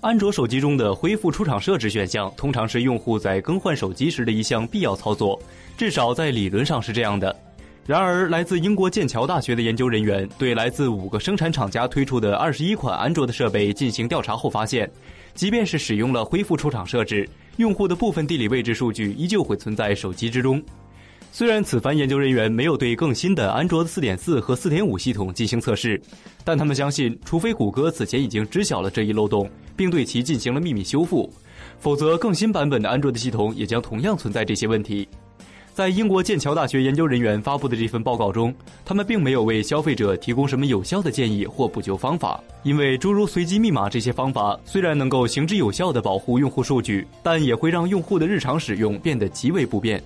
安卓手机中的恢复出厂设置选项，通常是用户在更换手机时的一项必要操作，至少在理论上是这样的。然而，来自英国剑桥大学的研究人员对来自五个生产厂家推出的二十一款安卓的设备进行调查后发现，即便是使用了恢复出厂设置，用户的部分地理位置数据依旧会存在手机之中。虽然此番研究人员没有对更新的安卓四点四和四点五系统进行测试，但他们相信，除非谷歌此前已经知晓了这一漏洞，并对其进行了秘密修复，否则更新版本的安卓的系统也将同样存在这些问题。在英国剑桥大学研究人员发布的这份报告中，他们并没有为消费者提供什么有效的建议或补救方法，因为诸如随机密码这些方法虽然能够行之有效地保护用户数据，但也会让用户的日常使用变得极为不便。